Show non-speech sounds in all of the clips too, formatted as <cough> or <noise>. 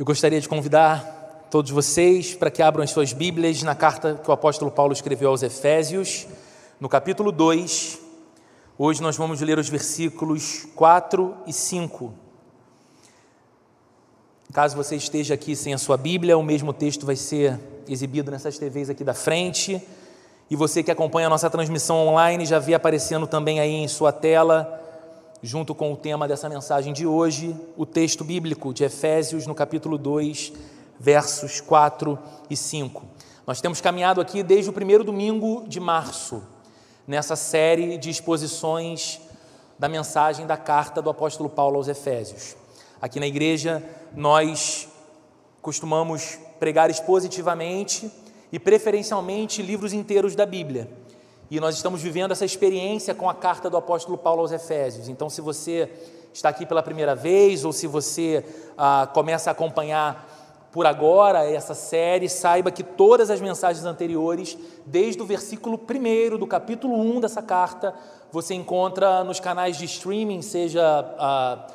Eu gostaria de convidar todos vocês para que abram as suas Bíblias na carta que o apóstolo Paulo escreveu aos Efésios, no capítulo 2. Hoje nós vamos ler os versículos 4 e 5. Caso você esteja aqui sem a sua Bíblia, o mesmo texto vai ser exibido nessas TVs aqui da frente. E você que acompanha a nossa transmissão online já vê aparecendo também aí em sua tela junto com o tema dessa mensagem de hoje, o texto bíblico de Efésios, no capítulo 2, versos 4 e 5. Nós temos caminhado aqui desde o primeiro domingo de março, nessa série de exposições da mensagem da carta do apóstolo Paulo aos Efésios. Aqui na igreja, nós costumamos pregar expositivamente e preferencialmente livros inteiros da Bíblia. E nós estamos vivendo essa experiência com a carta do apóstolo Paulo aos Efésios. Então, se você está aqui pela primeira vez, ou se você ah, começa a acompanhar por agora essa série, saiba que todas as mensagens anteriores, desde o versículo 1 do capítulo 1 dessa carta, você encontra nos canais de streaming, seja ah,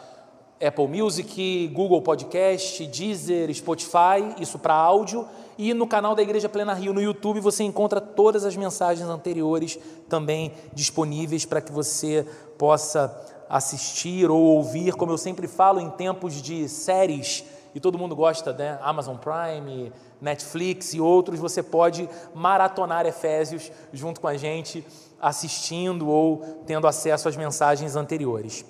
Apple Music, Google Podcast, Deezer, Spotify, isso para áudio, e no canal da Igreja Plena Rio no YouTube você encontra todas as mensagens anteriores também disponíveis para que você possa assistir ou ouvir, como eu sempre falo em tempos de séries, e todo mundo gosta, né? Amazon Prime, Netflix e outros, você pode maratonar Efésios junto com a gente, assistindo ou tendo acesso às mensagens anteriores.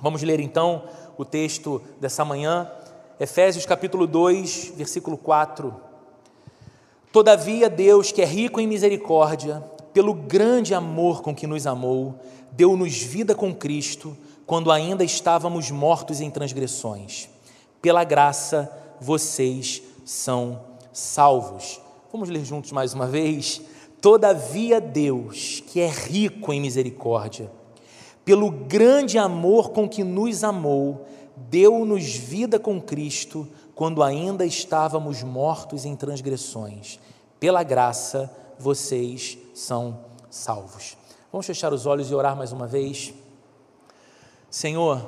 Vamos ler então o texto dessa manhã, Efésios capítulo 2, versículo 4. Todavia, Deus, que é rico em misericórdia, pelo grande amor com que nos amou, deu-nos vida com Cristo, quando ainda estávamos mortos em transgressões. Pela graça, vocês são salvos. Vamos ler juntos mais uma vez? Todavia, Deus, que é rico em misericórdia, pelo grande amor com que nos amou, deu-nos vida com Cristo quando ainda estávamos mortos em transgressões. Pela graça, vocês são salvos. Vamos fechar os olhos e orar mais uma vez. Senhor,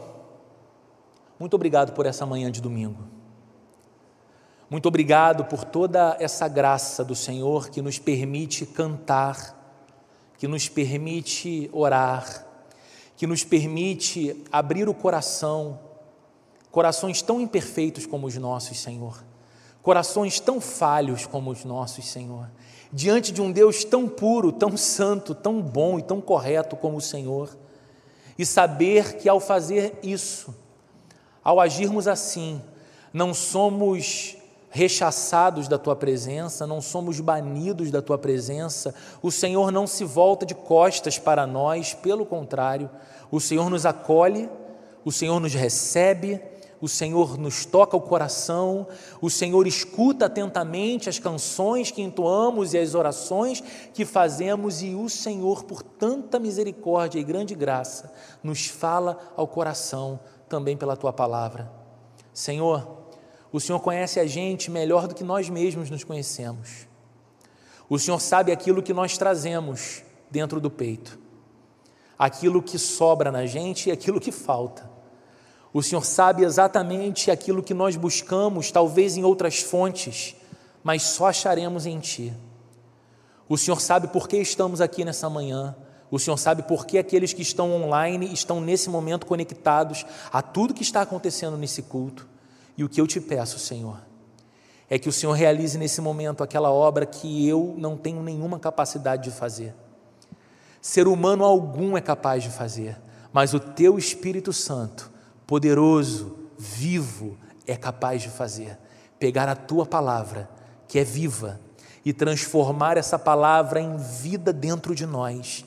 muito obrigado por essa manhã de domingo. Muito obrigado por toda essa graça do Senhor que nos permite cantar, que nos permite orar, que nos permite abrir o coração, corações tão imperfeitos como os nossos, Senhor, corações tão falhos como os nossos, Senhor, diante de um Deus tão puro, tão santo, tão bom e tão correto como o Senhor, e saber que ao fazer isso, ao agirmos assim, não somos rechaçados da tua presença, não somos banidos da tua presença, o Senhor não se volta de costas para nós, pelo contrário, o Senhor nos acolhe, o Senhor nos recebe, o Senhor nos toca o coração, o Senhor escuta atentamente as canções que entoamos e as orações que fazemos, e o Senhor, por tanta misericórdia e grande graça, nos fala ao coração também pela tua palavra. Senhor, o Senhor conhece a gente melhor do que nós mesmos nos conhecemos. O Senhor sabe aquilo que nós trazemos dentro do peito, aquilo que sobra na gente e aquilo que falta. O Senhor sabe exatamente aquilo que nós buscamos, talvez em outras fontes, mas só acharemos em Ti. O Senhor sabe por que estamos aqui nessa manhã. O Senhor sabe por que aqueles que estão online estão nesse momento conectados a tudo que está acontecendo nesse culto. E o que eu te peço, Senhor, é que o Senhor realize nesse momento aquela obra que eu não tenho nenhuma capacidade de fazer. Ser humano algum é capaz de fazer, mas o teu Espírito Santo, poderoso, vivo, é capaz de fazer. Pegar a tua palavra, que é viva, e transformar essa palavra em vida dentro de nós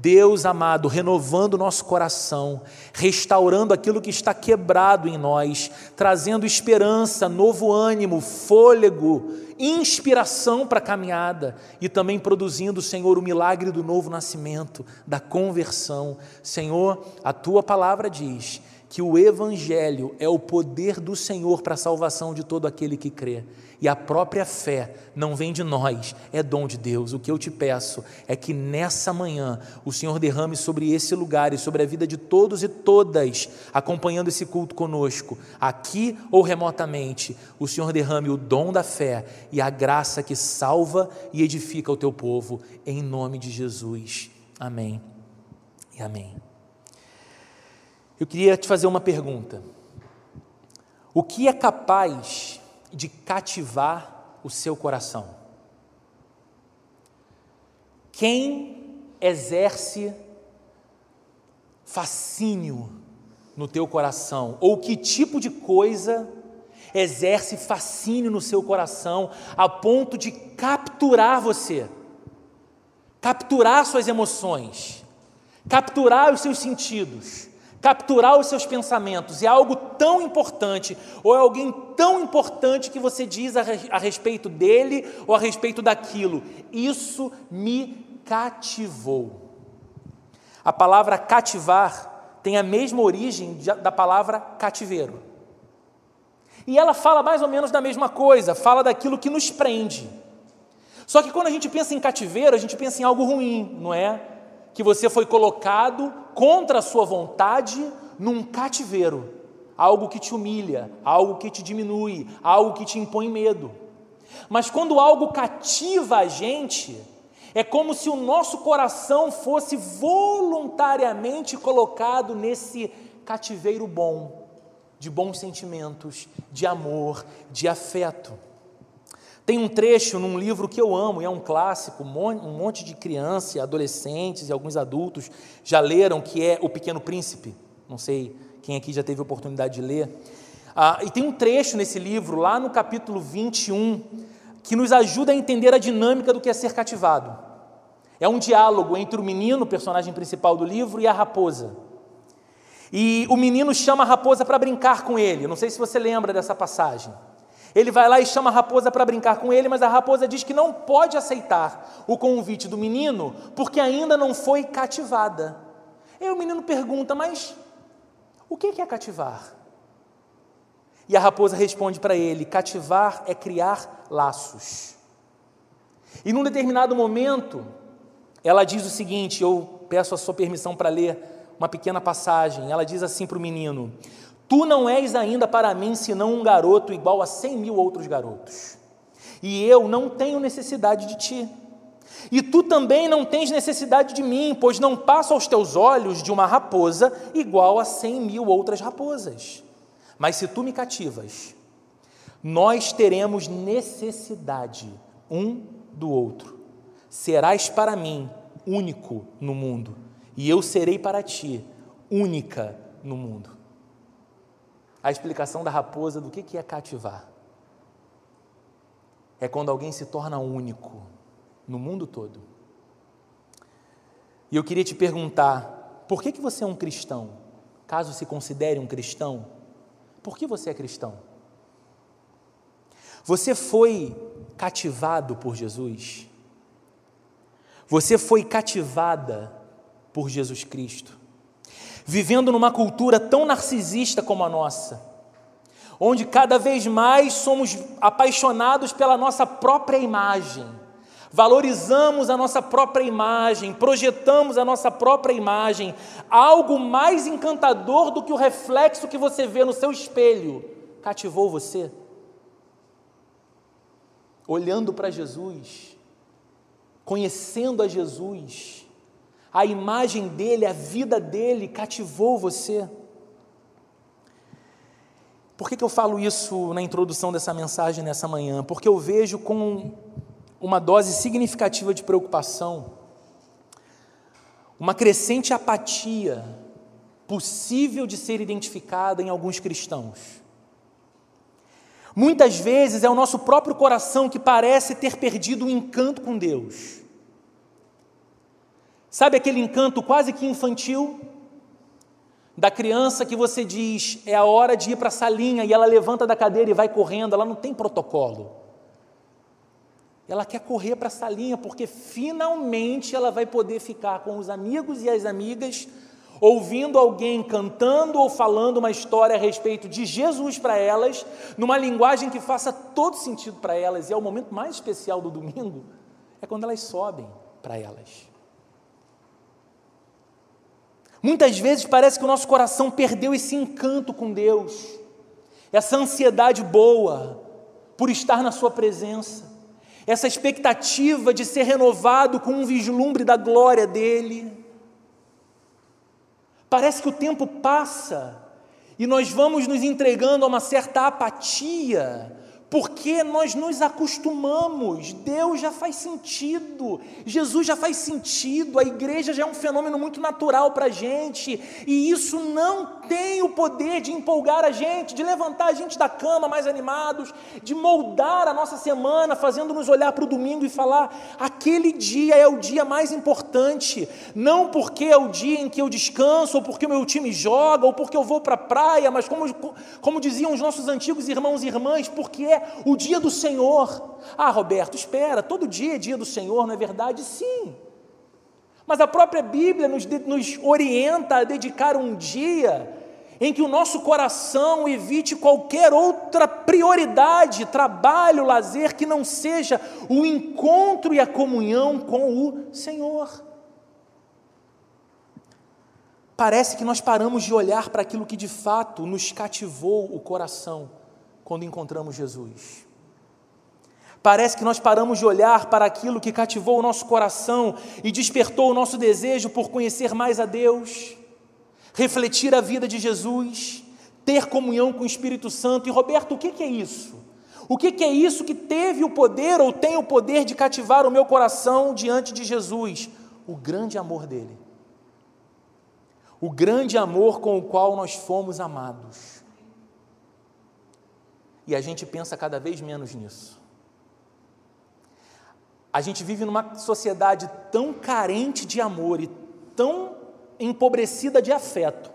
Deus amado, renovando nosso coração, restaurando aquilo que está quebrado em nós, trazendo esperança, novo ânimo, fôlego, inspiração para a caminhada e também produzindo, Senhor, o milagre do novo nascimento, da conversão. Senhor, a tua palavra diz que o Evangelho é o poder do Senhor para a salvação de todo aquele que crê. E a própria fé não vem de nós, é dom de Deus. O que eu te peço é que nessa manhã o Senhor derrame sobre esse lugar e sobre a vida de todos e todas acompanhando esse culto conosco, aqui ou remotamente. O Senhor derrame o dom da fé e a graça que salva e edifica o teu povo, em nome de Jesus. Amém e amém. Eu queria te fazer uma pergunta. O que é capaz de cativar o seu coração? Quem exerce fascínio no teu coração? Ou que tipo de coisa exerce fascínio no seu coração a ponto de capturar você, capturar suas emoções, capturar os seus sentidos? Capturar os seus pensamentos, é algo tão importante, ou é alguém tão importante que você diz a, a respeito dele ou a respeito daquilo. Isso me cativou. A palavra cativar tem a mesma origem da palavra cativeiro. E ela fala mais ou menos da mesma coisa, fala daquilo que nos prende. Só que quando a gente pensa em cativeiro, a gente pensa em algo ruim, não é? que você foi colocado contra a sua vontade num cativeiro, algo que te humilha, algo que te diminui, algo que te impõe medo. Mas quando algo cativa a gente, é como se o nosso coração fosse voluntariamente colocado nesse cativeiro bom, de bons sentimentos, de amor, de afeto. Tem um trecho num livro que eu amo, e é um clássico, um monte de crianças, adolescentes e alguns adultos já leram, que é O Pequeno Príncipe. Não sei quem aqui já teve oportunidade de ler. Ah, e tem um trecho nesse livro, lá no capítulo 21, que nos ajuda a entender a dinâmica do que é ser cativado. É um diálogo entre o menino, personagem principal do livro, e a raposa. E o menino chama a raposa para brincar com ele. Não sei se você lembra dessa passagem. Ele vai lá e chama a raposa para brincar com ele, mas a raposa diz que não pode aceitar o convite do menino porque ainda não foi cativada. E o menino pergunta: Mas o que é cativar? E a raposa responde para ele: Cativar é criar laços. E num determinado momento, ela diz o seguinte: eu peço a sua permissão para ler uma pequena passagem. Ela diz assim para o menino: Tu não és ainda para mim senão um garoto igual a cem mil outros garotos. E eu não tenho necessidade de ti. E tu também não tens necessidade de mim, pois não passo aos teus olhos de uma raposa igual a cem mil outras raposas. Mas se tu me cativas, nós teremos necessidade um do outro. Serás para mim único no mundo, e eu serei para ti única no mundo a explicação da raposa do que é cativar. É quando alguém se torna único no mundo todo. E eu queria te perguntar: por que, que você é um cristão? Caso se considere um cristão, por que você é cristão? Você foi cativado por Jesus? Você foi cativada por Jesus Cristo? Vivendo numa cultura tão narcisista como a nossa, onde cada vez mais somos apaixonados pela nossa própria imagem, valorizamos a nossa própria imagem, projetamos a nossa própria imagem, algo mais encantador do que o reflexo que você vê no seu espelho, cativou você? Olhando para Jesus, conhecendo a Jesus, a imagem dele, a vida dele cativou você. Por que, que eu falo isso na introdução dessa mensagem nessa manhã? Porque eu vejo com uma dose significativa de preocupação, uma crescente apatia possível de ser identificada em alguns cristãos. Muitas vezes é o nosso próprio coração que parece ter perdido o encanto com Deus. Sabe aquele encanto quase que infantil? Da criança que você diz, é a hora de ir para a salinha e ela levanta da cadeira e vai correndo, ela não tem protocolo. Ela quer correr para a salinha porque finalmente ela vai poder ficar com os amigos e as amigas, ouvindo alguém cantando ou falando uma história a respeito de Jesus para elas, numa linguagem que faça todo sentido para elas, e é o momento mais especial do domingo, é quando elas sobem para elas. Muitas vezes parece que o nosso coração perdeu esse encanto com Deus, essa ansiedade boa por estar na Sua presença, essa expectativa de ser renovado com um vislumbre da glória dEle. Parece que o tempo passa e nós vamos nos entregando a uma certa apatia, porque nós nos acostumamos, Deus já faz sentido, Jesus já faz sentido, a igreja já é um fenômeno muito natural para a gente, e isso não tem o poder de empolgar a gente, de levantar a gente da cama mais animados, de moldar a nossa semana, fazendo-nos olhar para o domingo e falar: aquele dia é o dia mais importante, não porque é o dia em que eu descanso, ou porque o meu time joga, ou porque eu vou para a praia, mas como, como diziam os nossos antigos irmãos e irmãs, porque é o dia do Senhor. Ah, Roberto, espera, todo dia é dia do Senhor, não é verdade? Sim. Mas a própria Bíblia nos, nos orienta a dedicar um dia em que o nosso coração evite qualquer outra prioridade, trabalho, lazer, que não seja o encontro e a comunhão com o Senhor. Parece que nós paramos de olhar para aquilo que de fato nos cativou o coração quando encontramos Jesus. Parece que nós paramos de olhar para aquilo que cativou o nosso coração e despertou o nosso desejo por conhecer mais a Deus, refletir a vida de Jesus, ter comunhão com o Espírito Santo. E Roberto, o que é isso? O que é isso que teve o poder ou tem o poder de cativar o meu coração diante de Jesus? O grande amor dele. O grande amor com o qual nós fomos amados. E a gente pensa cada vez menos nisso. A gente vive numa sociedade tão carente de amor e tão empobrecida de afeto,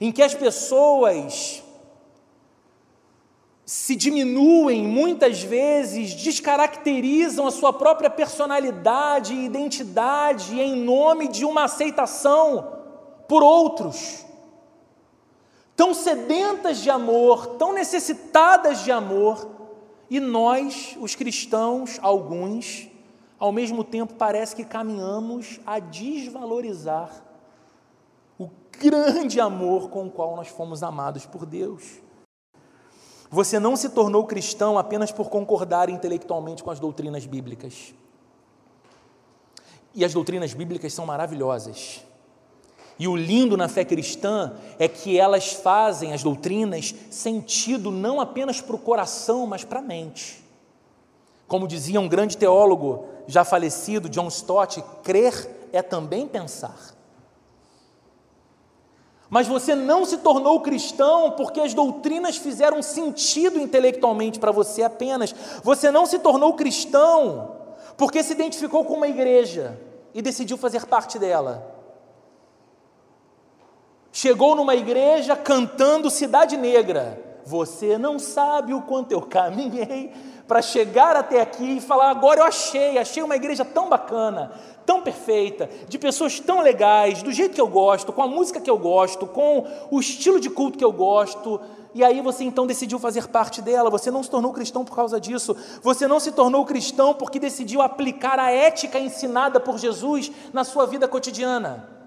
em que as pessoas se diminuem, muitas vezes descaracterizam a sua própria personalidade e identidade em nome de uma aceitação por outros tão sedentas de amor, tão necessitadas de amor, e nós, os cristãos, alguns, ao mesmo tempo parece que caminhamos a desvalorizar o grande amor com o qual nós fomos amados por Deus. Você não se tornou cristão apenas por concordar intelectualmente com as doutrinas bíblicas. E as doutrinas bíblicas são maravilhosas. E o lindo na fé cristã é que elas fazem, as doutrinas, sentido não apenas para o coração, mas para a mente. Como dizia um grande teólogo já falecido, John Stott, crer é também pensar. Mas você não se tornou cristão porque as doutrinas fizeram sentido intelectualmente para você apenas. Você não se tornou cristão porque se identificou com uma igreja e decidiu fazer parte dela. Chegou numa igreja cantando Cidade Negra. Você não sabe o quanto eu caminhei para chegar até aqui e falar: agora eu achei, achei uma igreja tão bacana, tão perfeita, de pessoas tão legais, do jeito que eu gosto, com a música que eu gosto, com o estilo de culto que eu gosto. E aí você então decidiu fazer parte dela. Você não se tornou cristão por causa disso. Você não se tornou cristão porque decidiu aplicar a ética ensinada por Jesus na sua vida cotidiana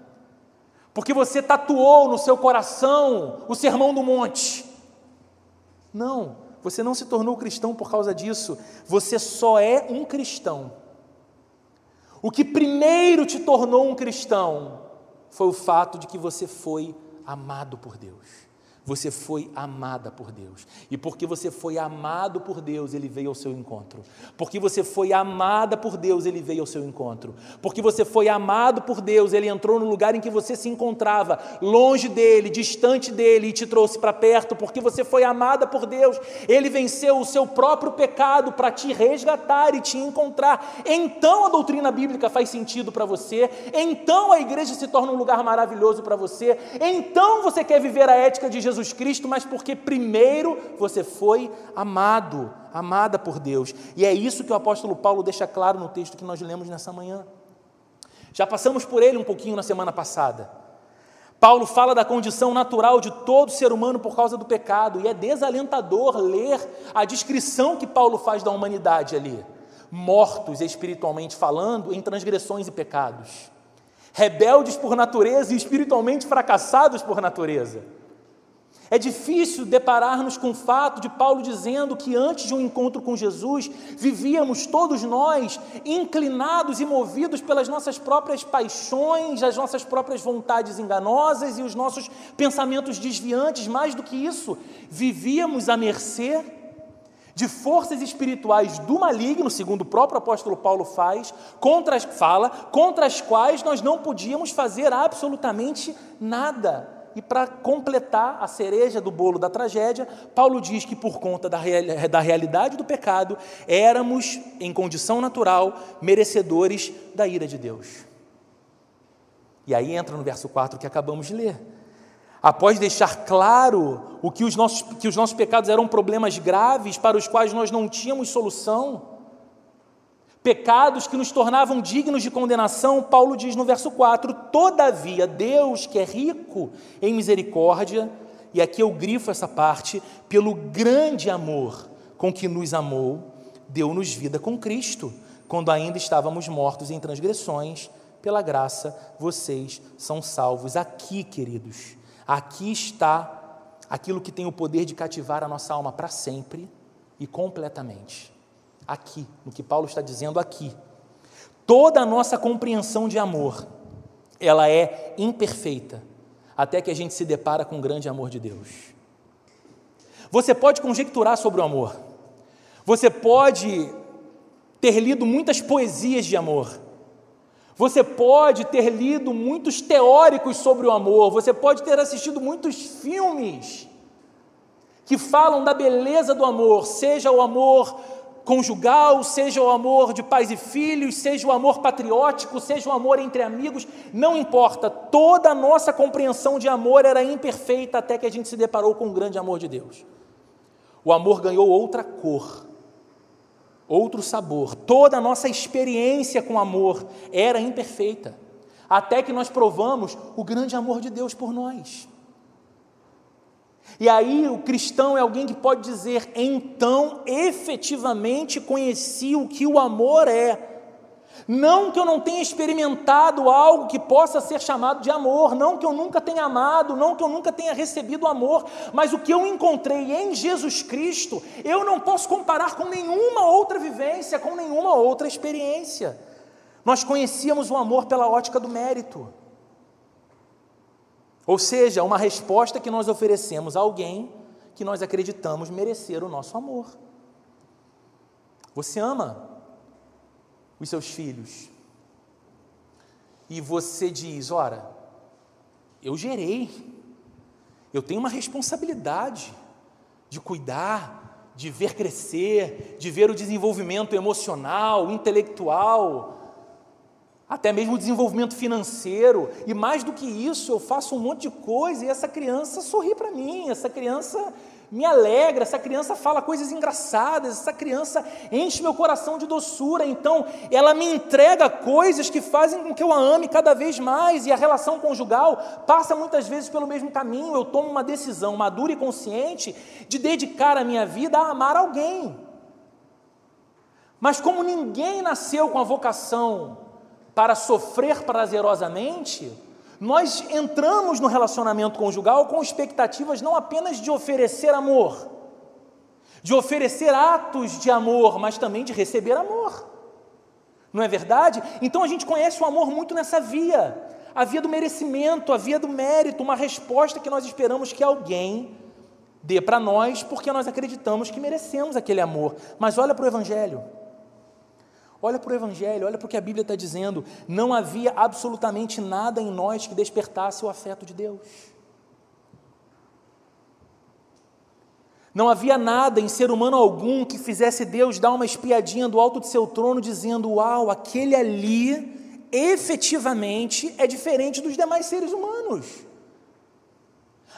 porque você tatuou no seu coração o sermão do monte. Não, você não se tornou cristão por causa disso, você só é um cristão. O que primeiro te tornou um cristão foi o fato de que você foi amado por Deus. Você foi amada por Deus. E porque você foi amado por Deus, ele veio ao seu encontro. Porque você foi amada por Deus, ele veio ao seu encontro. Porque você foi amado por Deus, ele entrou no lugar em que você se encontrava, longe dele, distante dele, e te trouxe para perto. Porque você foi amada por Deus, ele venceu o seu próprio pecado para te resgatar e te encontrar. Então a doutrina bíblica faz sentido para você. Então a igreja se torna um lugar maravilhoso para você. Então você quer viver a ética de Jesus Jesus Cristo, mas porque primeiro você foi amado, amada por Deus. E é isso que o apóstolo Paulo deixa claro no texto que nós lemos nessa manhã. Já passamos por ele um pouquinho na semana passada. Paulo fala da condição natural de todo ser humano por causa do pecado, e é desalentador ler a descrição que Paulo faz da humanidade ali. Mortos espiritualmente falando em transgressões e pecados, rebeldes por natureza e espiritualmente fracassados por natureza. É difícil deparar-nos com o fato de Paulo dizendo que antes de um encontro com Jesus, vivíamos todos nós inclinados e movidos pelas nossas próprias paixões, as nossas próprias vontades enganosas e os nossos pensamentos desviantes. Mais do que isso, vivíamos à mercê de forças espirituais do maligno, segundo o próprio apóstolo Paulo faz, contra as, fala, contra as quais nós não podíamos fazer absolutamente nada. E para completar a cereja do bolo da tragédia, Paulo diz que por conta da, real, da realidade do pecado, éramos, em condição natural, merecedores da ira de Deus. E aí entra no verso 4 que acabamos de ler. Após deixar claro o que os nossos, que os nossos pecados eram problemas graves para os quais nós não tínhamos solução, pecados que nos tornavam dignos de condenação, Paulo diz no verso 4: Todavia, Deus, que é rico em misericórdia, e aqui eu grifo essa parte, pelo grande amor com que nos amou, deu-nos vida com Cristo, quando ainda estávamos mortos em transgressões, pela graça vocês são salvos. Aqui, queridos, aqui está aquilo que tem o poder de cativar a nossa alma para sempre e completamente aqui, no que Paulo está dizendo aqui. Toda a nossa compreensão de amor, ela é imperfeita, até que a gente se depara com o grande amor de Deus. Você pode conjecturar sobre o amor, você pode ter lido muitas poesias de amor, você pode ter lido muitos teóricos sobre o amor, você pode ter assistido muitos filmes que falam da beleza do amor, seja o amor conjugal, seja o amor de pais e filhos, seja o amor patriótico, seja o amor entre amigos, não importa, toda a nossa compreensão de amor era imperfeita até que a gente se deparou com o grande amor de Deus. O amor ganhou outra cor, outro sabor, toda a nossa experiência com amor era imperfeita, até que nós provamos o grande amor de Deus por nós. E aí o cristão é alguém que pode dizer: então efetivamente conheci o que o amor é. Não que eu não tenha experimentado algo que possa ser chamado de amor, não que eu nunca tenha amado, não que eu nunca tenha recebido amor, mas o que eu encontrei em Jesus Cristo, eu não posso comparar com nenhuma outra vivência, com nenhuma outra experiência. Nós conhecíamos o amor pela ótica do mérito. Ou seja, uma resposta que nós oferecemos a alguém que nós acreditamos merecer o nosso amor. Você ama os seus filhos e você diz: ora, eu gerei, eu tenho uma responsabilidade de cuidar, de ver crescer, de ver o desenvolvimento emocional, intelectual, até mesmo o desenvolvimento financeiro, e mais do que isso, eu faço um monte de coisa e essa criança sorri para mim, essa criança me alegra, essa criança fala coisas engraçadas, essa criança enche meu coração de doçura, então ela me entrega coisas que fazem com que eu a ame cada vez mais, e a relação conjugal passa muitas vezes pelo mesmo caminho. Eu tomo uma decisão madura e consciente de dedicar a minha vida a amar alguém. Mas como ninguém nasceu com a vocação para sofrer prazerosamente, nós entramos no relacionamento conjugal com expectativas não apenas de oferecer amor, de oferecer atos de amor, mas também de receber amor. Não é verdade? Então a gente conhece o amor muito nessa via, a via do merecimento, a via do mérito, uma resposta que nós esperamos que alguém dê para nós porque nós acreditamos que merecemos aquele amor. Mas olha para o Evangelho. Olha para o Evangelho, olha para o que a Bíblia está dizendo. Não havia absolutamente nada em nós que despertasse o afeto de Deus. Não havia nada em ser humano algum que fizesse Deus dar uma espiadinha do alto de seu trono, dizendo: Uau, aquele ali efetivamente é diferente dos demais seres humanos.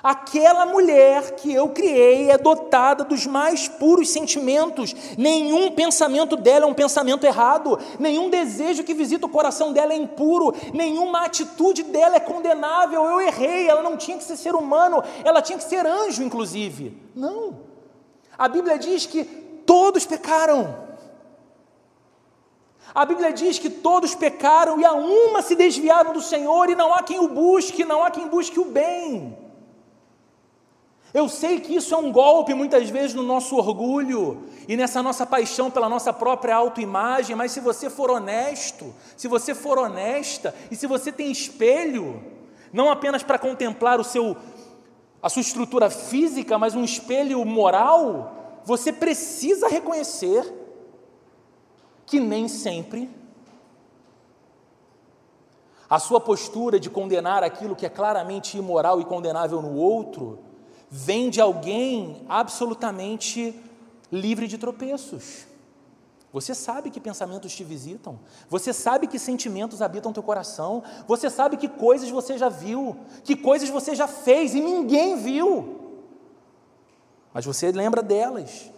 Aquela mulher que eu criei é dotada dos mais puros sentimentos. Nenhum pensamento dela é um pensamento errado. Nenhum desejo que visita o coração dela é impuro. Nenhuma atitude dela é condenável. Eu errei. Ela não tinha que ser ser humano. Ela tinha que ser anjo, inclusive. Não. A Bíblia diz que todos pecaram. A Bíblia diz que todos pecaram e a uma se desviaram do Senhor e não há quem o busque, não há quem busque o bem. Eu sei que isso é um golpe muitas vezes no nosso orgulho e nessa nossa paixão pela nossa própria autoimagem, mas se você for honesto, se você for honesta e se você tem espelho, não apenas para contemplar o seu a sua estrutura física, mas um espelho moral, você precisa reconhecer que nem sempre a sua postura de condenar aquilo que é claramente imoral e condenável no outro vem de alguém absolutamente livre de tropeços. Você sabe que pensamentos te visitam, você sabe que sentimentos habitam teu coração, você sabe que coisas você já viu, que coisas você já fez e ninguém viu, mas você lembra delas.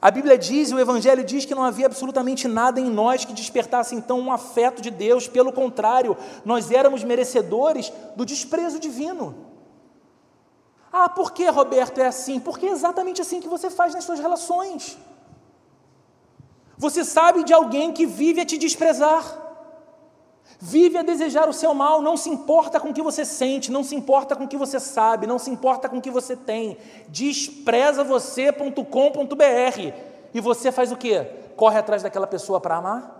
A Bíblia diz, o Evangelho diz que não havia absolutamente nada em nós que despertasse então um afeto de Deus, pelo contrário, nós éramos merecedores do desprezo divino. Ah, por que, Roberto, é assim? Porque é exatamente assim que você faz nas suas relações. Você sabe de alguém que vive a te desprezar, vive a desejar o seu mal, não se importa com o que você sente, não se importa com o que você sabe, não se importa com o que você tem. Despreza você.com.br. E você faz o quê? Corre atrás daquela pessoa para amar?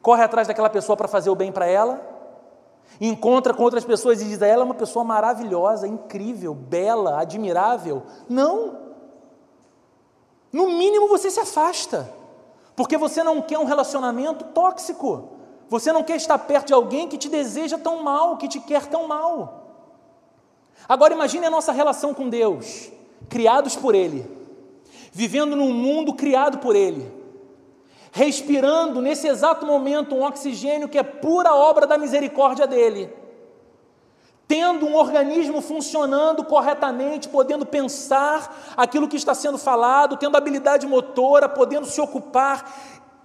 Corre atrás daquela pessoa para fazer o bem para ela? Encontra com outras pessoas e diz: ela é uma pessoa maravilhosa, incrível, bela, admirável. Não. No mínimo você se afasta, porque você não quer um relacionamento tóxico. Você não quer estar perto de alguém que te deseja tão mal, que te quer tão mal. Agora imagine a nossa relação com Deus, criados por Ele, vivendo num mundo criado por Ele respirando nesse exato momento um oxigênio que é pura obra da misericórdia dele, tendo um organismo funcionando corretamente, podendo pensar aquilo que está sendo falado, tendo habilidade motora, podendo se ocupar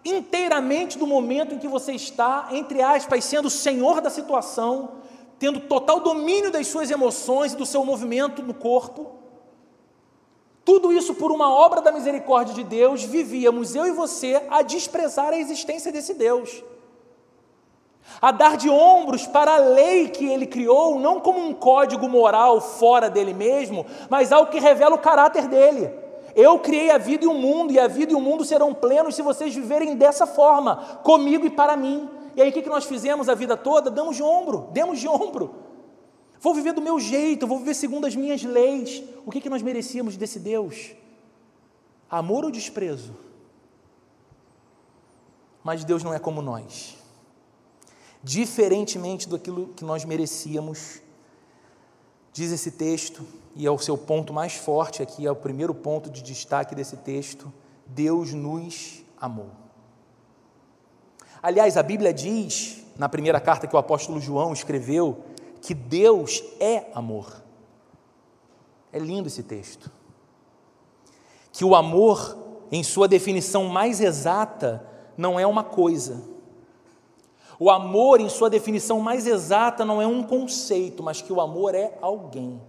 inteiramente do momento em que você está, entre aspas, sendo senhor da situação, tendo total domínio das suas emoções e do seu movimento no corpo. Tudo isso por uma obra da misericórdia de Deus, vivíamos eu e você a desprezar a existência desse Deus. A dar de ombros para a lei que ele criou, não como um código moral fora dele mesmo, mas algo que revela o caráter dele. Eu criei a vida e o mundo, e a vida e o mundo serão plenos se vocês viverem dessa forma, comigo e para mim. E aí o que nós fizemos a vida toda? Damos de ombro, demos de ombro. Vou viver do meu jeito, vou viver segundo as minhas leis. O que, que nós merecíamos desse Deus? Amor ou desprezo? Mas Deus não é como nós. Diferentemente daquilo que nós merecíamos, diz esse texto, e é o seu ponto mais forte aqui, é o primeiro ponto de destaque desse texto: Deus nos amou. Aliás, a Bíblia diz, na primeira carta que o apóstolo João escreveu, que Deus é amor. É lindo esse texto. Que o amor, em sua definição mais exata, não é uma coisa. O amor, em sua definição mais exata, não é um conceito, mas que o amor é alguém.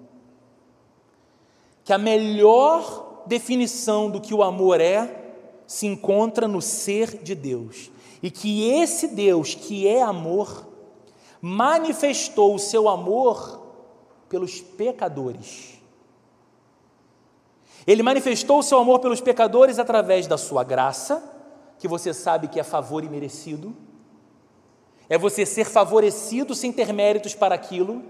Que a melhor definição do que o amor é se encontra no ser de Deus. E que esse Deus, que é amor, manifestou o seu amor pelos pecadores. Ele manifestou o seu amor pelos pecadores através da sua graça, que você sabe que é favor imerecido. É você ser favorecido sem ter méritos para aquilo.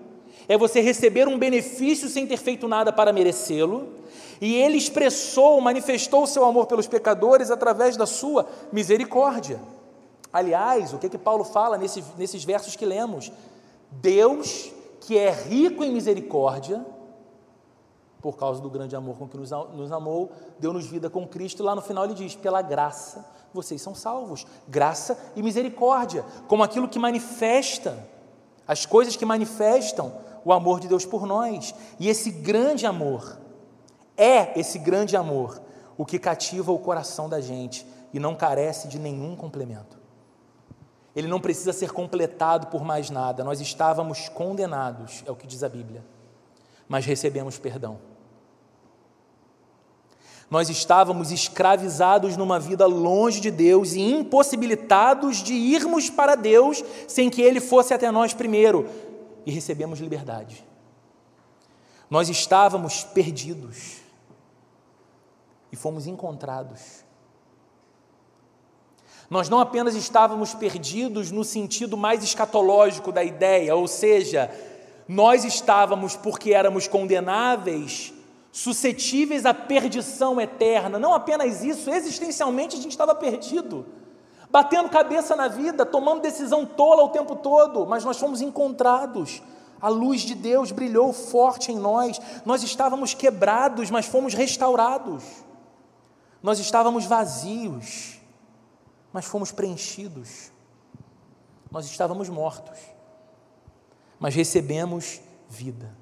É você receber um benefício sem ter feito nada para merecê-lo. E ele expressou, manifestou o seu amor pelos pecadores através da sua misericórdia. Aliás, o que, que Paulo fala nesse, nesses versos que lemos? Deus, que é rico em misericórdia, por causa do grande amor com que nos, nos amou, deu-nos vida com Cristo. Lá no final ele diz: pela graça vocês são salvos. Graça e misericórdia, como aquilo que manifesta, as coisas que manifestam o amor de Deus por nós. E esse grande amor, é esse grande amor, o que cativa o coração da gente e não carece de nenhum complemento. Ele não precisa ser completado por mais nada. Nós estávamos condenados, é o que diz a Bíblia, mas recebemos perdão. Nós estávamos escravizados numa vida longe de Deus e impossibilitados de irmos para Deus sem que Ele fosse até nós primeiro, e recebemos liberdade. Nós estávamos perdidos e fomos encontrados. Nós não apenas estávamos perdidos no sentido mais escatológico da ideia, ou seja, nós estávamos, porque éramos condenáveis, suscetíveis à perdição eterna. Não apenas isso, existencialmente a gente estava perdido, batendo cabeça na vida, tomando decisão tola o tempo todo, mas nós fomos encontrados. A luz de Deus brilhou forte em nós. Nós estávamos quebrados, mas fomos restaurados. Nós estávamos vazios, mas fomos preenchidos. Nós estávamos mortos, mas recebemos vida.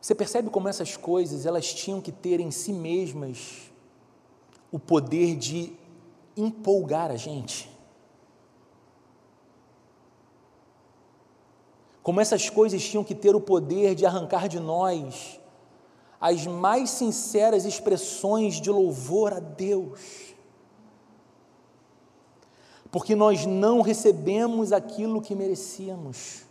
Você percebe como essas coisas elas tinham que ter em si mesmas o poder de empolgar a gente? Como essas coisas tinham que ter o poder de arrancar de nós as mais sinceras expressões de louvor a Deus. Porque nós não recebemos aquilo que merecíamos.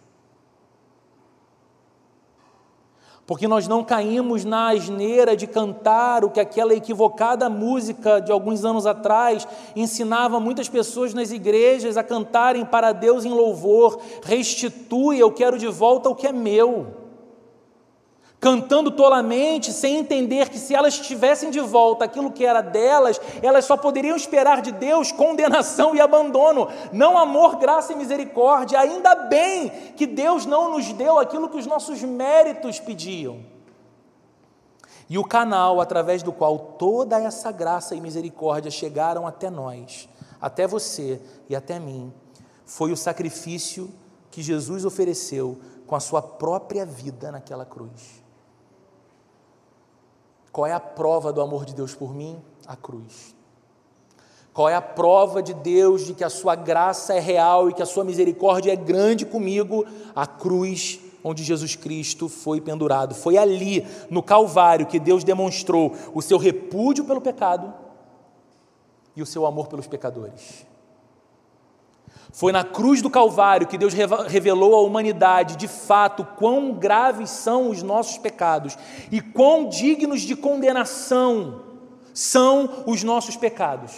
porque nós não caímos na asneira de cantar o que aquela equivocada música de alguns anos atrás ensinava muitas pessoas nas igrejas a cantarem para Deus em louvor: restitui, eu quero de volta o que é meu cantando tolamente, sem entender que se elas tivessem de volta aquilo que era delas, elas só poderiam esperar de Deus condenação e abandono, não amor, graça e misericórdia. Ainda bem que Deus não nos deu aquilo que os nossos méritos pediam. E o canal através do qual toda essa graça e misericórdia chegaram até nós, até você e até mim, foi o sacrifício que Jesus ofereceu com a sua própria vida naquela cruz. Qual é a prova do amor de Deus por mim? A cruz. Qual é a prova de Deus de que a sua graça é real e que a sua misericórdia é grande comigo? A cruz onde Jesus Cristo foi pendurado. Foi ali, no Calvário, que Deus demonstrou o seu repúdio pelo pecado e o seu amor pelos pecadores. Foi na cruz do Calvário que Deus revelou à humanidade, de fato, quão graves são os nossos pecados e quão dignos de condenação são os nossos pecados.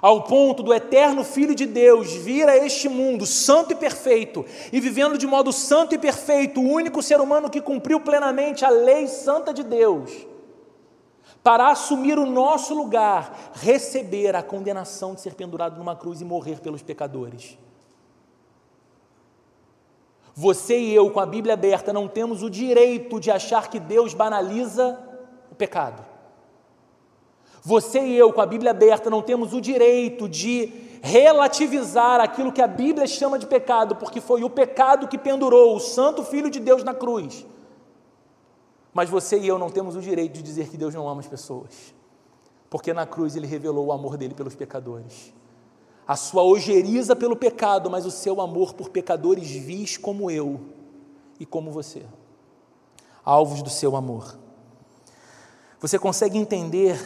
Ao ponto do eterno Filho de Deus vir a este mundo santo e perfeito, e vivendo de modo santo e perfeito, o único ser humano que cumpriu plenamente a lei santa de Deus, para assumir o nosso lugar, receber a condenação de ser pendurado numa cruz e morrer pelos pecadores. Você e eu, com a Bíblia aberta, não temos o direito de achar que Deus banaliza o pecado. Você e eu, com a Bíblia aberta, não temos o direito de relativizar aquilo que a Bíblia chama de pecado, porque foi o pecado que pendurou o Santo Filho de Deus na cruz. Mas você e eu não temos o direito de dizer que Deus não ama as pessoas, porque na cruz ele revelou o amor dele pelos pecadores. A sua ojeriza pelo pecado, mas o seu amor por pecadores vis como eu e como você, alvos do seu amor. Você consegue entender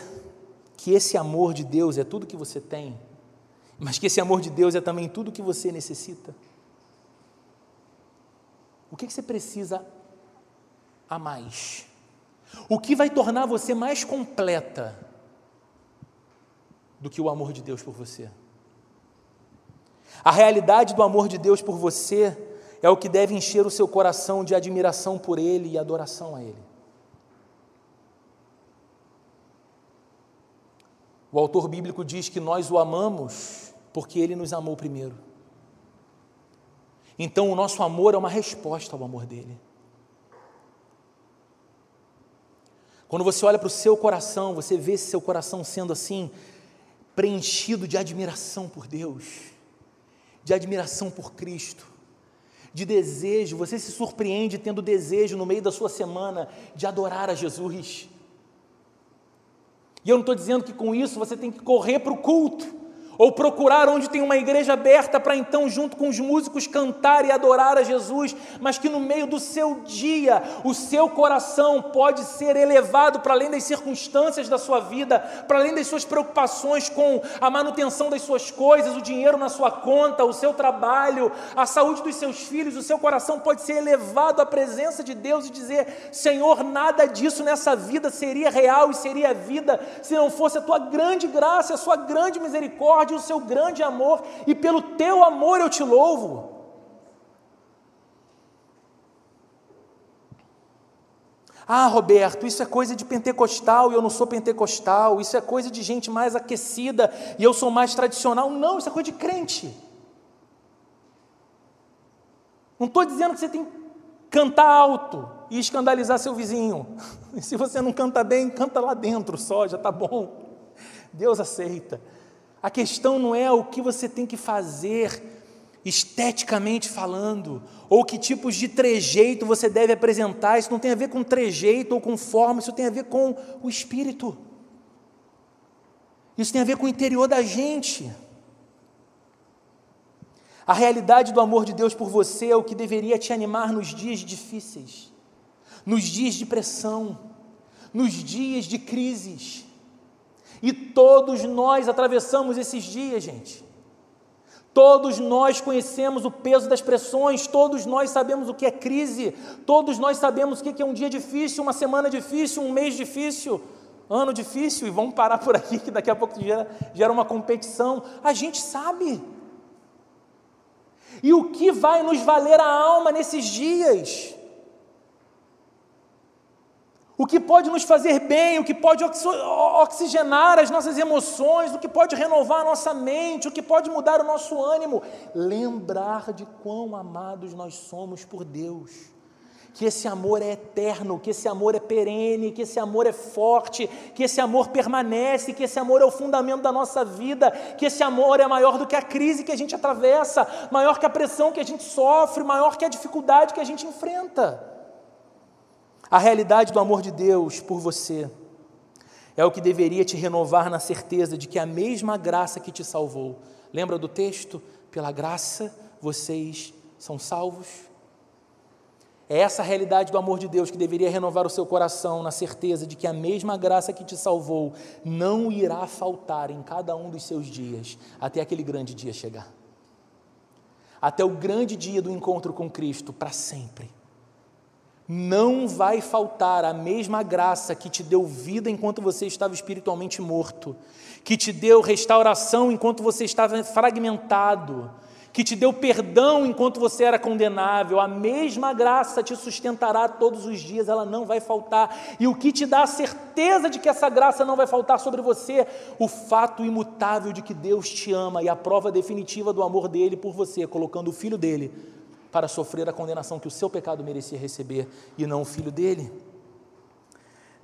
que esse amor de Deus é tudo que você tem, mas que esse amor de Deus é também tudo que você necessita? O que você precisa a mais. O que vai tornar você mais completa do que o amor de Deus por você? A realidade do amor de Deus por você é o que deve encher o seu coração de admiração por Ele e adoração a Ele. O autor bíblico diz que nós o amamos porque Ele nos amou primeiro. Então, o nosso amor é uma resposta ao amor dele. Quando você olha para o seu coração, você vê seu coração sendo assim, preenchido de admiração por Deus, de admiração por Cristo, de desejo, você se surpreende tendo desejo no meio da sua semana de adorar a Jesus. E eu não estou dizendo que com isso você tem que correr para o culto ou procurar onde tem uma igreja aberta para então, junto com os músicos, cantar e adorar a Jesus, mas que no meio do seu dia, o seu coração pode ser elevado para além das circunstâncias da sua vida, para além das suas preocupações com a manutenção das suas coisas, o dinheiro na sua conta, o seu trabalho, a saúde dos seus filhos, o seu coração pode ser elevado à presença de Deus e dizer: Senhor, nada disso nessa vida seria real e seria vida se não fosse a tua grande graça, a sua grande misericórdia misericórdia e o seu grande amor, e pelo teu amor eu te louvo. Ah, Roberto, isso é coisa de pentecostal e eu não sou pentecostal, isso é coisa de gente mais aquecida e eu sou mais tradicional. Não, isso é coisa de crente. Não estou dizendo que você tem que cantar alto e escandalizar seu vizinho. E <laughs> se você não canta bem, canta lá dentro só, já está bom. Deus aceita. A questão não é o que você tem que fazer esteticamente falando, ou que tipos de trejeito você deve apresentar. Isso não tem a ver com trejeito ou com forma, isso tem a ver com o espírito. Isso tem a ver com o interior da gente. A realidade do amor de Deus por você é o que deveria te animar nos dias difíceis, nos dias de pressão, nos dias de crises. E todos nós atravessamos esses dias, gente. Todos nós conhecemos o peso das pressões, todos nós sabemos o que é crise, todos nós sabemos o que é um dia difícil, uma semana difícil, um mês difícil, ano difícil, e vamos parar por aqui, que daqui a pouco gera, gera uma competição. A gente sabe. E o que vai nos valer a alma nesses dias? O que pode nos fazer bem, o que pode oxigenar as nossas emoções, o que pode renovar a nossa mente, o que pode mudar o nosso ânimo. Lembrar de quão amados nós somos por Deus. Que esse amor é eterno, que esse amor é perene, que esse amor é forte, que esse amor permanece, que esse amor é o fundamento da nossa vida, que esse amor é maior do que a crise que a gente atravessa, maior que a pressão que a gente sofre, maior que a dificuldade que a gente enfrenta. A realidade do amor de Deus por você é o que deveria te renovar na certeza de que a mesma graça que te salvou, lembra do texto? Pela graça vocês são salvos. É essa realidade do amor de Deus que deveria renovar o seu coração na certeza de que a mesma graça que te salvou não irá faltar em cada um dos seus dias até aquele grande dia chegar. Até o grande dia do encontro com Cristo para sempre não vai faltar a mesma graça que te deu vida enquanto você estava espiritualmente morto, que te deu restauração enquanto você estava fragmentado, que te deu perdão enquanto você era condenável, a mesma graça te sustentará todos os dias, ela não vai faltar. E o que te dá a certeza de que essa graça não vai faltar sobre você? O fato imutável de que Deus te ama e a prova definitiva do amor dele por você, colocando o filho dele para sofrer a condenação que o seu pecado merecia receber e não o filho dele.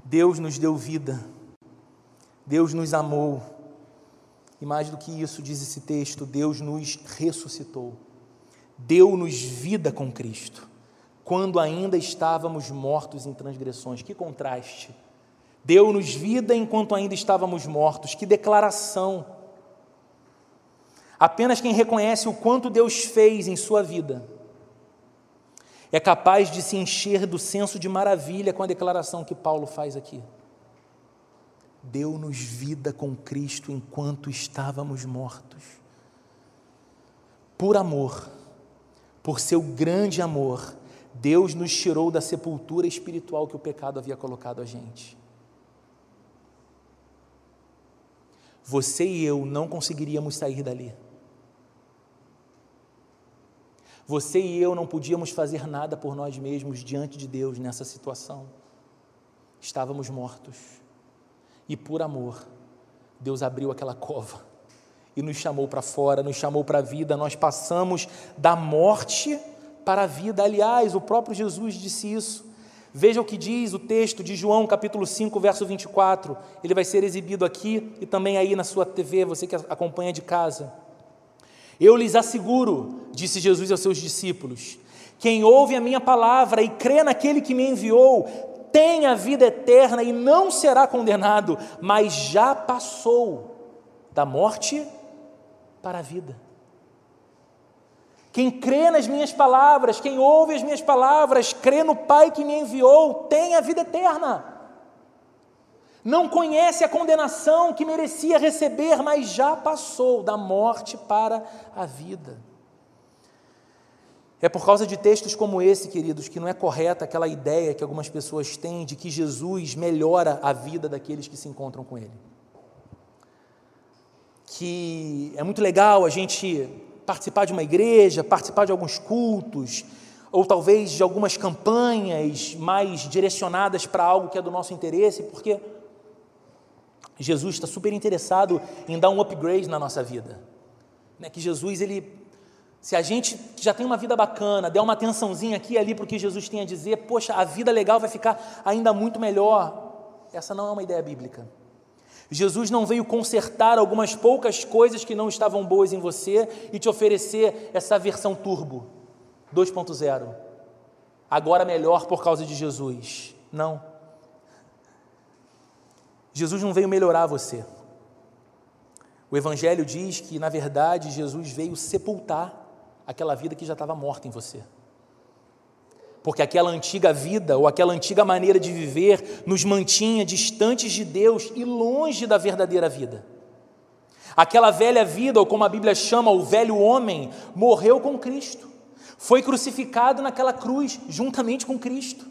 Deus nos deu vida, Deus nos amou, e mais do que isso, diz esse texto, Deus nos ressuscitou, deu-nos vida com Cristo, quando ainda estávamos mortos em transgressões. Que contraste! Deu-nos vida enquanto ainda estávamos mortos, que declaração! Apenas quem reconhece o quanto Deus fez em sua vida é capaz de se encher do senso de maravilha com a declaração que Paulo faz aqui. Deu-nos vida com Cristo enquanto estávamos mortos. Por amor, por seu grande amor, Deus nos tirou da sepultura espiritual que o pecado havia colocado a gente. Você e eu não conseguiríamos sair dali. Você e eu não podíamos fazer nada por nós mesmos diante de Deus nessa situação. Estávamos mortos. E por amor, Deus abriu aquela cova e nos chamou para fora, nos chamou para a vida. Nós passamos da morte para a vida. Aliás, o próprio Jesus disse isso. Veja o que diz o texto de João, capítulo 5, verso 24. Ele vai ser exibido aqui e também aí na sua TV, você que acompanha de casa. Eu lhes asseguro, disse Jesus aos seus discípulos, Quem ouve a minha palavra e crê naquele que me enviou, tem a vida eterna e não será condenado, mas já passou da morte para a vida. Quem crê nas minhas palavras, quem ouve as minhas palavras, crê no Pai que me enviou, tem a vida eterna. Não conhece a condenação que merecia receber, mas já passou da morte para a vida. É por causa de textos como esse, queridos, que não é correta aquela ideia que algumas pessoas têm de que Jesus melhora a vida daqueles que se encontram com Ele. Que é muito legal a gente participar de uma igreja, participar de alguns cultos, ou talvez de algumas campanhas mais direcionadas para algo que é do nosso interesse, porque Jesus está super interessado em dar um upgrade na nossa vida. Né? Que Jesus, ele, se a gente já tem uma vida bacana, der uma atençãozinha aqui e ali para o que Jesus tem a dizer, poxa, a vida legal vai ficar ainda muito melhor. Essa não é uma ideia bíblica. Jesus não veio consertar algumas poucas coisas que não estavam boas em você e te oferecer essa versão turbo 2.0. Agora melhor por causa de Jesus. Não. Jesus não veio melhorar você. O Evangelho diz que, na verdade, Jesus veio sepultar aquela vida que já estava morta em você. Porque aquela antiga vida ou aquela antiga maneira de viver nos mantinha distantes de Deus e longe da verdadeira vida. Aquela velha vida, ou como a Bíblia chama, o velho homem, morreu com Cristo. Foi crucificado naquela cruz juntamente com Cristo.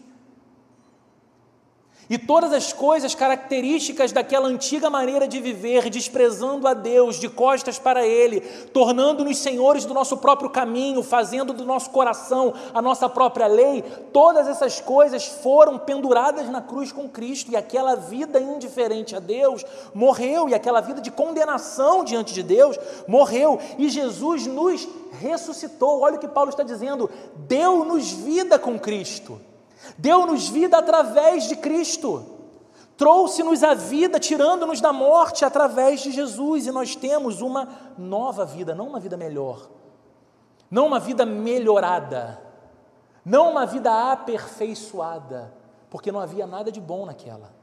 E todas as coisas características daquela antiga maneira de viver, desprezando a Deus, de costas para Ele, tornando-nos senhores do nosso próprio caminho, fazendo do nosso coração a nossa própria lei, todas essas coisas foram penduradas na cruz com Cristo, e aquela vida indiferente a Deus morreu, e aquela vida de condenação diante de Deus morreu, e Jesus nos ressuscitou. Olha o que Paulo está dizendo: deu-nos vida com Cristo. Deu-nos vida através de Cristo, trouxe-nos a vida, tirando-nos da morte através de Jesus, e nós temos uma nova vida, não uma vida melhor, não uma vida melhorada, não uma vida aperfeiçoada, porque não havia nada de bom naquela.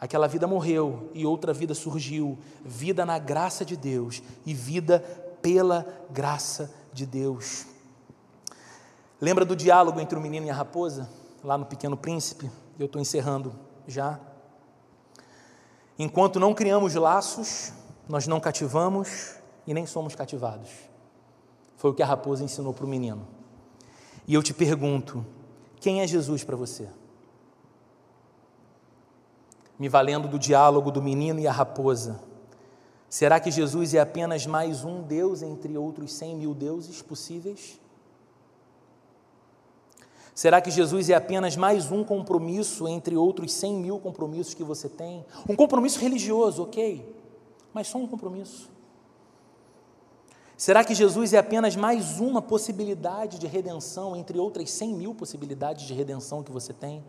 Aquela vida morreu e outra vida surgiu, vida na graça de Deus e vida pela graça de Deus. Lembra do diálogo entre o menino e a raposa? Lá no Pequeno Príncipe, eu estou encerrando já. Enquanto não criamos laços, nós não cativamos e nem somos cativados. Foi o que a raposa ensinou para o menino. E eu te pergunto: quem é Jesus para você? Me valendo do diálogo do menino e a raposa, será que Jesus é apenas mais um Deus entre outros cem mil deuses possíveis? Será que Jesus é apenas mais um compromisso entre outros 100 mil compromissos que você tem? Um compromisso religioso, ok, mas só um compromisso. Será que Jesus é apenas mais uma possibilidade de redenção entre outras 100 mil possibilidades de redenção que você tem?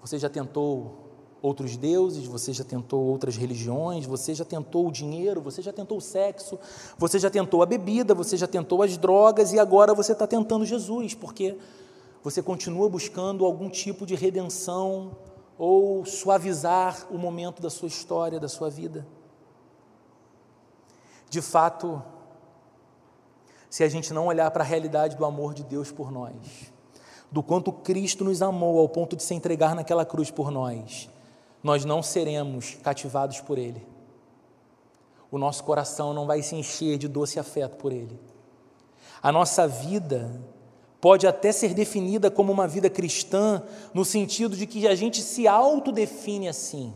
Você já tentou outros deuses, você já tentou outras religiões, você já tentou o dinheiro, você já tentou o sexo, você já tentou a bebida, você já tentou as drogas e agora você está tentando Jesus, porque você continua buscando algum tipo de redenção ou suavizar o momento da sua história, da sua vida. De fato, se a gente não olhar para a realidade do amor de Deus por nós, do quanto Cristo nos amou ao ponto de se entregar naquela cruz por nós, nós não seremos cativados por Ele. O nosso coração não vai se encher de doce afeto por Ele. A nossa vida pode até ser definida como uma vida cristã, no sentido de que a gente se autodefine assim.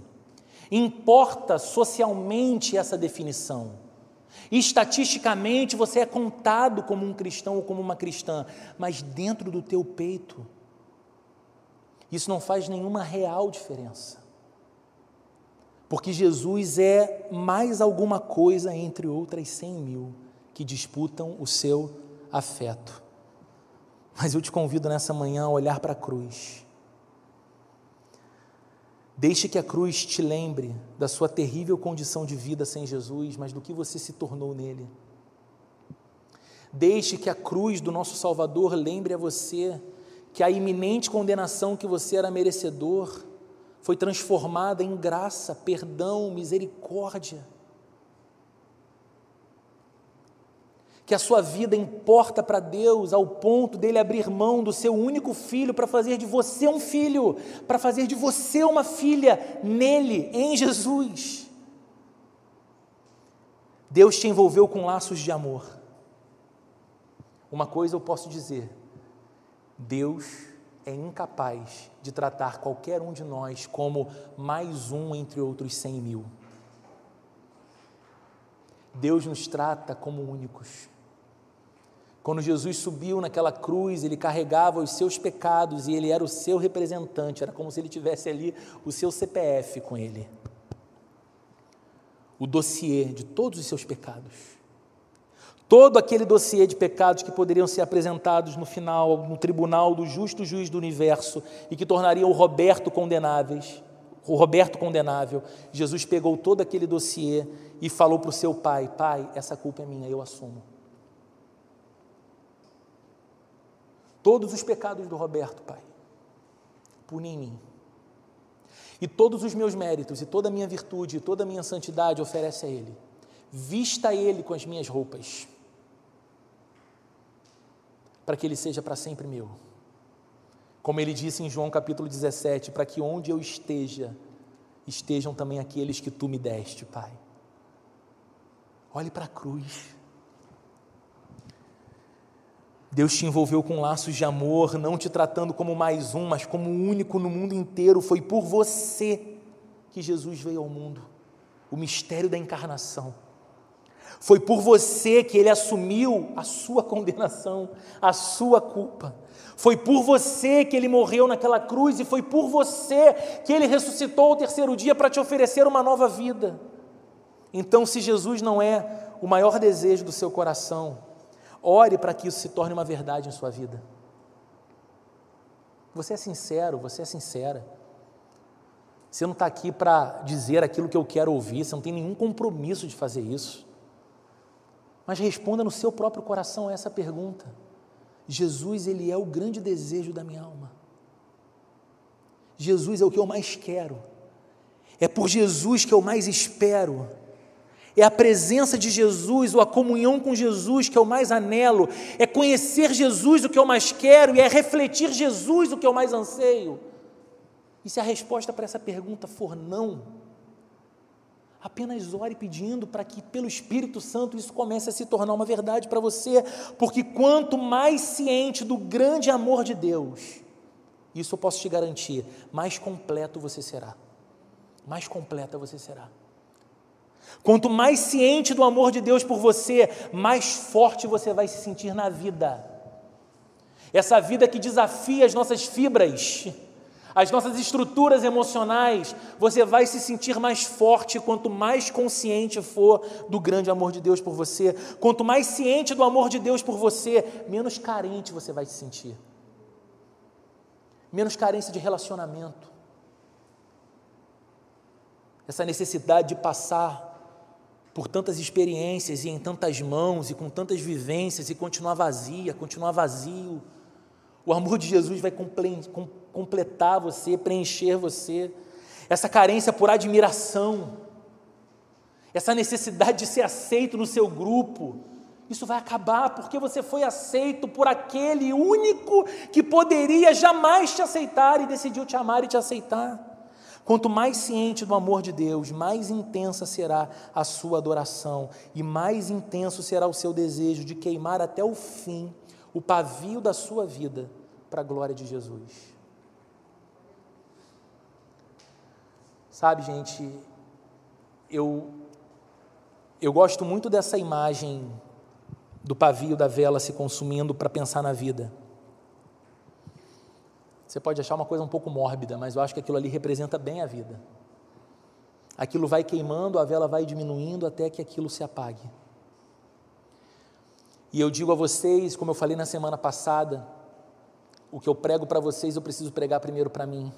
Importa socialmente essa definição. Estatisticamente você é contado como um cristão ou como uma cristã, mas dentro do teu peito, isso não faz nenhuma real diferença porque Jesus é mais alguma coisa entre outras cem mil que disputam o seu afeto. Mas eu te convido nessa manhã a olhar para a cruz. Deixe que a cruz te lembre da sua terrível condição de vida sem Jesus, mas do que você se tornou nele. Deixe que a cruz do nosso Salvador lembre a você que a iminente condenação que você era merecedor foi transformada em graça, perdão, misericórdia. Que a sua vida importa para Deus ao ponto dele abrir mão do seu único filho para fazer de você um filho, para fazer de você uma filha nele, em Jesus. Deus te envolveu com laços de amor. Uma coisa eu posso dizer: Deus é incapaz de tratar qualquer um de nós como mais um entre outros cem mil. Deus nos trata como únicos. Quando Jesus subiu naquela cruz, ele carregava os seus pecados e ele era o seu representante, era como se ele tivesse ali o seu CPF com ele. O dossiê de todos os seus pecados todo aquele dossiê de pecados que poderiam ser apresentados no final, no tribunal do justo juiz do universo e que tornariam o Roberto condenáveis, o Roberto condenável, Jesus pegou todo aquele dossiê e falou para o seu pai: Pai, essa culpa é minha, eu assumo. Todos os pecados do Roberto, Pai, pune em mim. E todos os meus méritos, e toda a minha virtude, e toda a minha santidade oferece a Ele. Vista Ele com as minhas roupas para que ele seja para sempre meu. Como ele disse em João capítulo 17: para que onde eu esteja, estejam também aqueles que tu me deste, Pai. Olhe para a cruz. Deus te envolveu com laços de amor, não te tratando como mais um, mas como único no mundo inteiro. Foi por você que Jesus veio ao mundo. O mistério da encarnação. Foi por você que ele assumiu a sua condenação, a sua culpa. Foi por você que ele morreu naquela cruz e foi por você que ele ressuscitou ao terceiro dia para te oferecer uma nova vida. Então, se Jesus não é o maior desejo do seu coração, ore para que isso se torne uma verdade em sua vida. Você é sincero, você é sincera. Você não está aqui para dizer aquilo que eu quero ouvir, você não tem nenhum compromisso de fazer isso. Mas responda no seu próprio coração essa pergunta. Jesus, ele é o grande desejo da minha alma. Jesus é o que eu mais quero. É por Jesus que eu mais espero. É a presença de Jesus ou a comunhão com Jesus que eu mais anelo. É conhecer Jesus o que eu mais quero e é refletir Jesus o que eu mais anseio. E se a resposta para essa pergunta for não, Apenas ore pedindo para que, pelo Espírito Santo, isso comece a se tornar uma verdade para você, porque quanto mais ciente do grande amor de Deus, isso eu posso te garantir, mais completo você será. Mais completa você será. Quanto mais ciente do amor de Deus por você, mais forte você vai se sentir na vida. Essa vida que desafia as nossas fibras as nossas estruturas emocionais, você vai se sentir mais forte quanto mais consciente for do grande amor de Deus por você. Quanto mais ciente do amor de Deus por você, menos carente você vai se sentir. Menos carência de relacionamento. Essa necessidade de passar por tantas experiências e em tantas mãos e com tantas vivências e continuar vazia, continuar vazio. O amor de Jesus vai completar você, preencher você. Essa carência por admiração, essa necessidade de ser aceito no seu grupo, isso vai acabar porque você foi aceito por aquele único que poderia jamais te aceitar e decidiu te amar e te aceitar. Quanto mais ciente do amor de Deus, mais intensa será a sua adoração e mais intenso será o seu desejo de queimar até o fim o pavio da sua vida para a glória de Jesus. Sabe, gente, eu, eu gosto muito dessa imagem do pavio da vela se consumindo para pensar na vida. Você pode achar uma coisa um pouco mórbida, mas eu acho que aquilo ali representa bem a vida. Aquilo vai queimando, a vela vai diminuindo até que aquilo se apague. E eu digo a vocês, como eu falei na semana passada, o que eu prego para vocês eu preciso pregar primeiro para mim.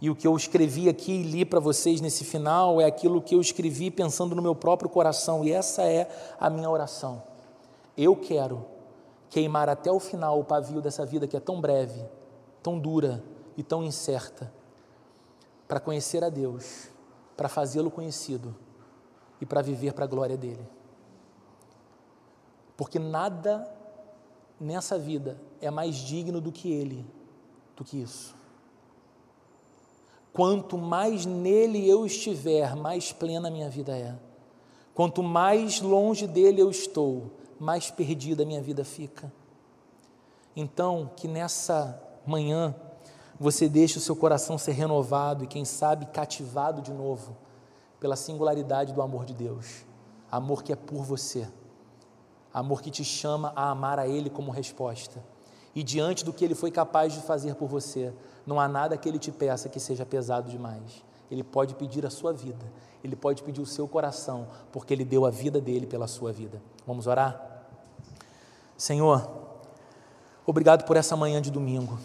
E o que eu escrevi aqui e li para vocês nesse final é aquilo que eu escrevi pensando no meu próprio coração, e essa é a minha oração. Eu quero queimar até o final o pavio dessa vida que é tão breve, tão dura e tão incerta, para conhecer a Deus, para fazê-lo conhecido e para viver para a glória dele. Porque nada nessa vida é mais digno do que ele, do que isso. Quanto mais nele eu estiver, mais plena minha vida é. Quanto mais longe dele eu estou, mais perdida minha vida fica. Então, que nessa manhã você deixe o seu coração ser renovado e, quem sabe, cativado de novo pela singularidade do amor de Deus. Amor que é por você. Amor que te chama a amar a Ele como resposta. E diante do que Ele foi capaz de fazer por você, não há nada que Ele te peça que seja pesado demais. Ele pode pedir a sua vida, Ele pode pedir o seu coração, porque Ele deu a vida dele pela sua vida. Vamos orar? Senhor, obrigado por essa manhã de domingo.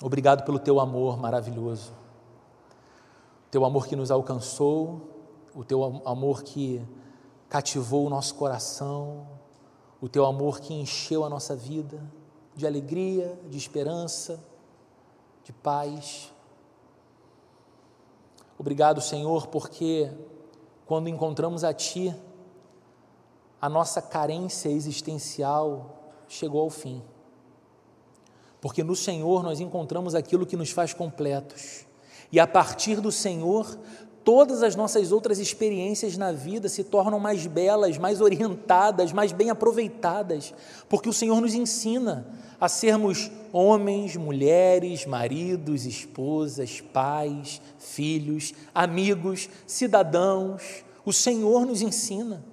Obrigado pelo teu amor maravilhoso. Teu amor que nos alcançou, o teu amor que cativou o nosso coração, o teu amor que encheu a nossa vida de alegria, de esperança, de paz. Obrigado, Senhor, porque quando encontramos a Ti, a nossa carência existencial chegou ao fim. Porque no Senhor nós encontramos aquilo que nos faz completos. E a partir do Senhor, todas as nossas outras experiências na vida se tornam mais belas, mais orientadas, mais bem aproveitadas, porque o Senhor nos ensina a sermos homens, mulheres, maridos, esposas, pais, filhos, amigos, cidadãos. O Senhor nos ensina.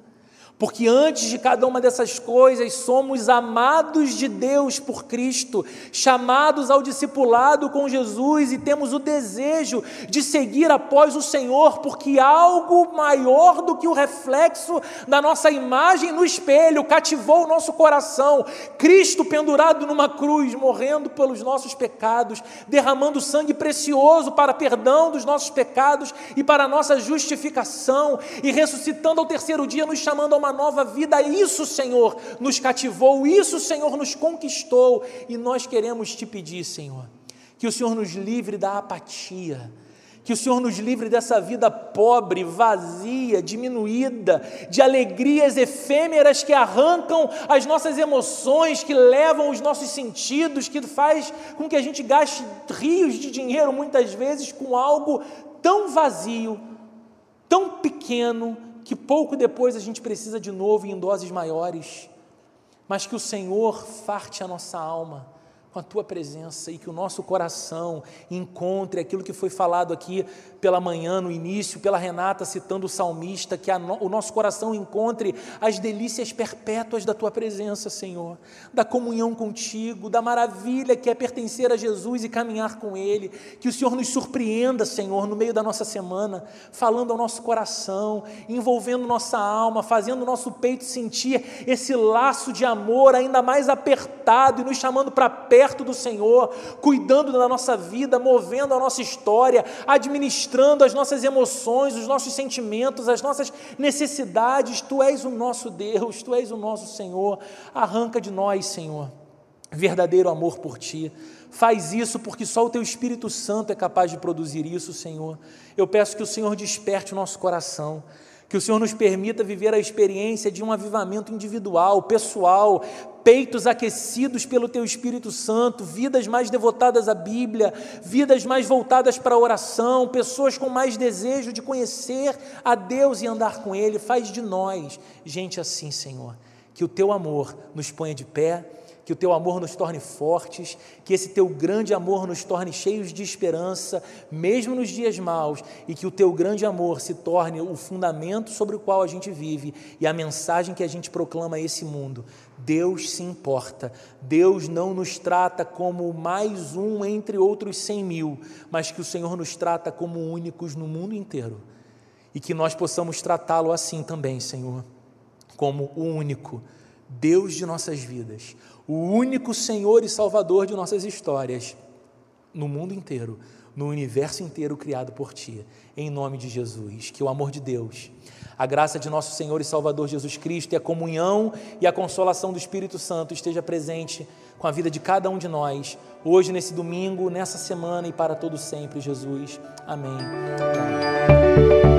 Porque antes de cada uma dessas coisas, somos amados de Deus por Cristo, chamados ao discipulado com Jesus e temos o desejo de seguir após o Senhor, porque algo maior do que o reflexo da nossa imagem no espelho cativou o nosso coração. Cristo pendurado numa cruz, morrendo pelos nossos pecados, derramando sangue precioso para perdão dos nossos pecados e para nossa justificação, e ressuscitando ao terceiro dia, nos chamando a uma nova vida. Isso, Senhor, nos cativou, isso, Senhor, nos conquistou. E nós queremos te pedir, Senhor, que o Senhor nos livre da apatia. Que o Senhor nos livre dessa vida pobre, vazia, diminuída, de alegrias efêmeras que arrancam as nossas emoções, que levam os nossos sentidos, que faz com que a gente gaste rios de dinheiro muitas vezes com algo tão vazio, tão pequeno, que pouco depois a gente precisa de novo em doses maiores, mas que o Senhor farte a nossa alma com a tua presença e que o nosso coração encontre aquilo que foi falado aqui pela manhã, no início, pela Renata citando o salmista, que no, o nosso coração encontre as delícias perpétuas da tua presença, Senhor, da comunhão contigo, da maravilha que é pertencer a Jesus e caminhar com Ele, que o Senhor nos surpreenda, Senhor, no meio da nossa semana, falando ao nosso coração, envolvendo nossa alma, fazendo o nosso peito sentir esse laço de amor ainda mais apertado e nos chamando para perto do Senhor, cuidando da nossa vida, movendo a nossa história, administrando ministrando as nossas emoções, os nossos sentimentos, as nossas necessidades. Tu és o nosso Deus, tu és o nosso Senhor. Arranca de nós, Senhor, verdadeiro amor por ti. Faz isso porque só o teu Espírito Santo é capaz de produzir isso, Senhor. Eu peço que o Senhor desperte o nosso coração que o Senhor nos permita viver a experiência de um avivamento individual, pessoal, peitos aquecidos pelo Teu Espírito Santo, vidas mais devotadas à Bíblia, vidas mais voltadas para a oração, pessoas com mais desejo de conhecer a Deus e andar com Ele. Faz de nós gente assim, Senhor. Que o Teu amor nos ponha de pé que o teu amor nos torne fortes, que esse teu grande amor nos torne cheios de esperança, mesmo nos dias maus, e que o teu grande amor se torne o fundamento sobre o qual a gente vive e a mensagem que a gente proclama a esse mundo. Deus se importa, Deus não nos trata como mais um entre outros cem mil, mas que o Senhor nos trata como únicos no mundo inteiro e que nós possamos tratá-lo assim também, Senhor, como o único Deus de nossas vidas o único Senhor e Salvador de nossas histórias, no mundo inteiro, no universo inteiro criado por ti. Em nome de Jesus, que o amor de Deus, a graça de nosso Senhor e Salvador Jesus Cristo e a comunhão e a consolação do Espírito Santo esteja presente com a vida de cada um de nós, hoje, nesse domingo, nessa semana e para todo sempre, Jesus. Amém. Amém.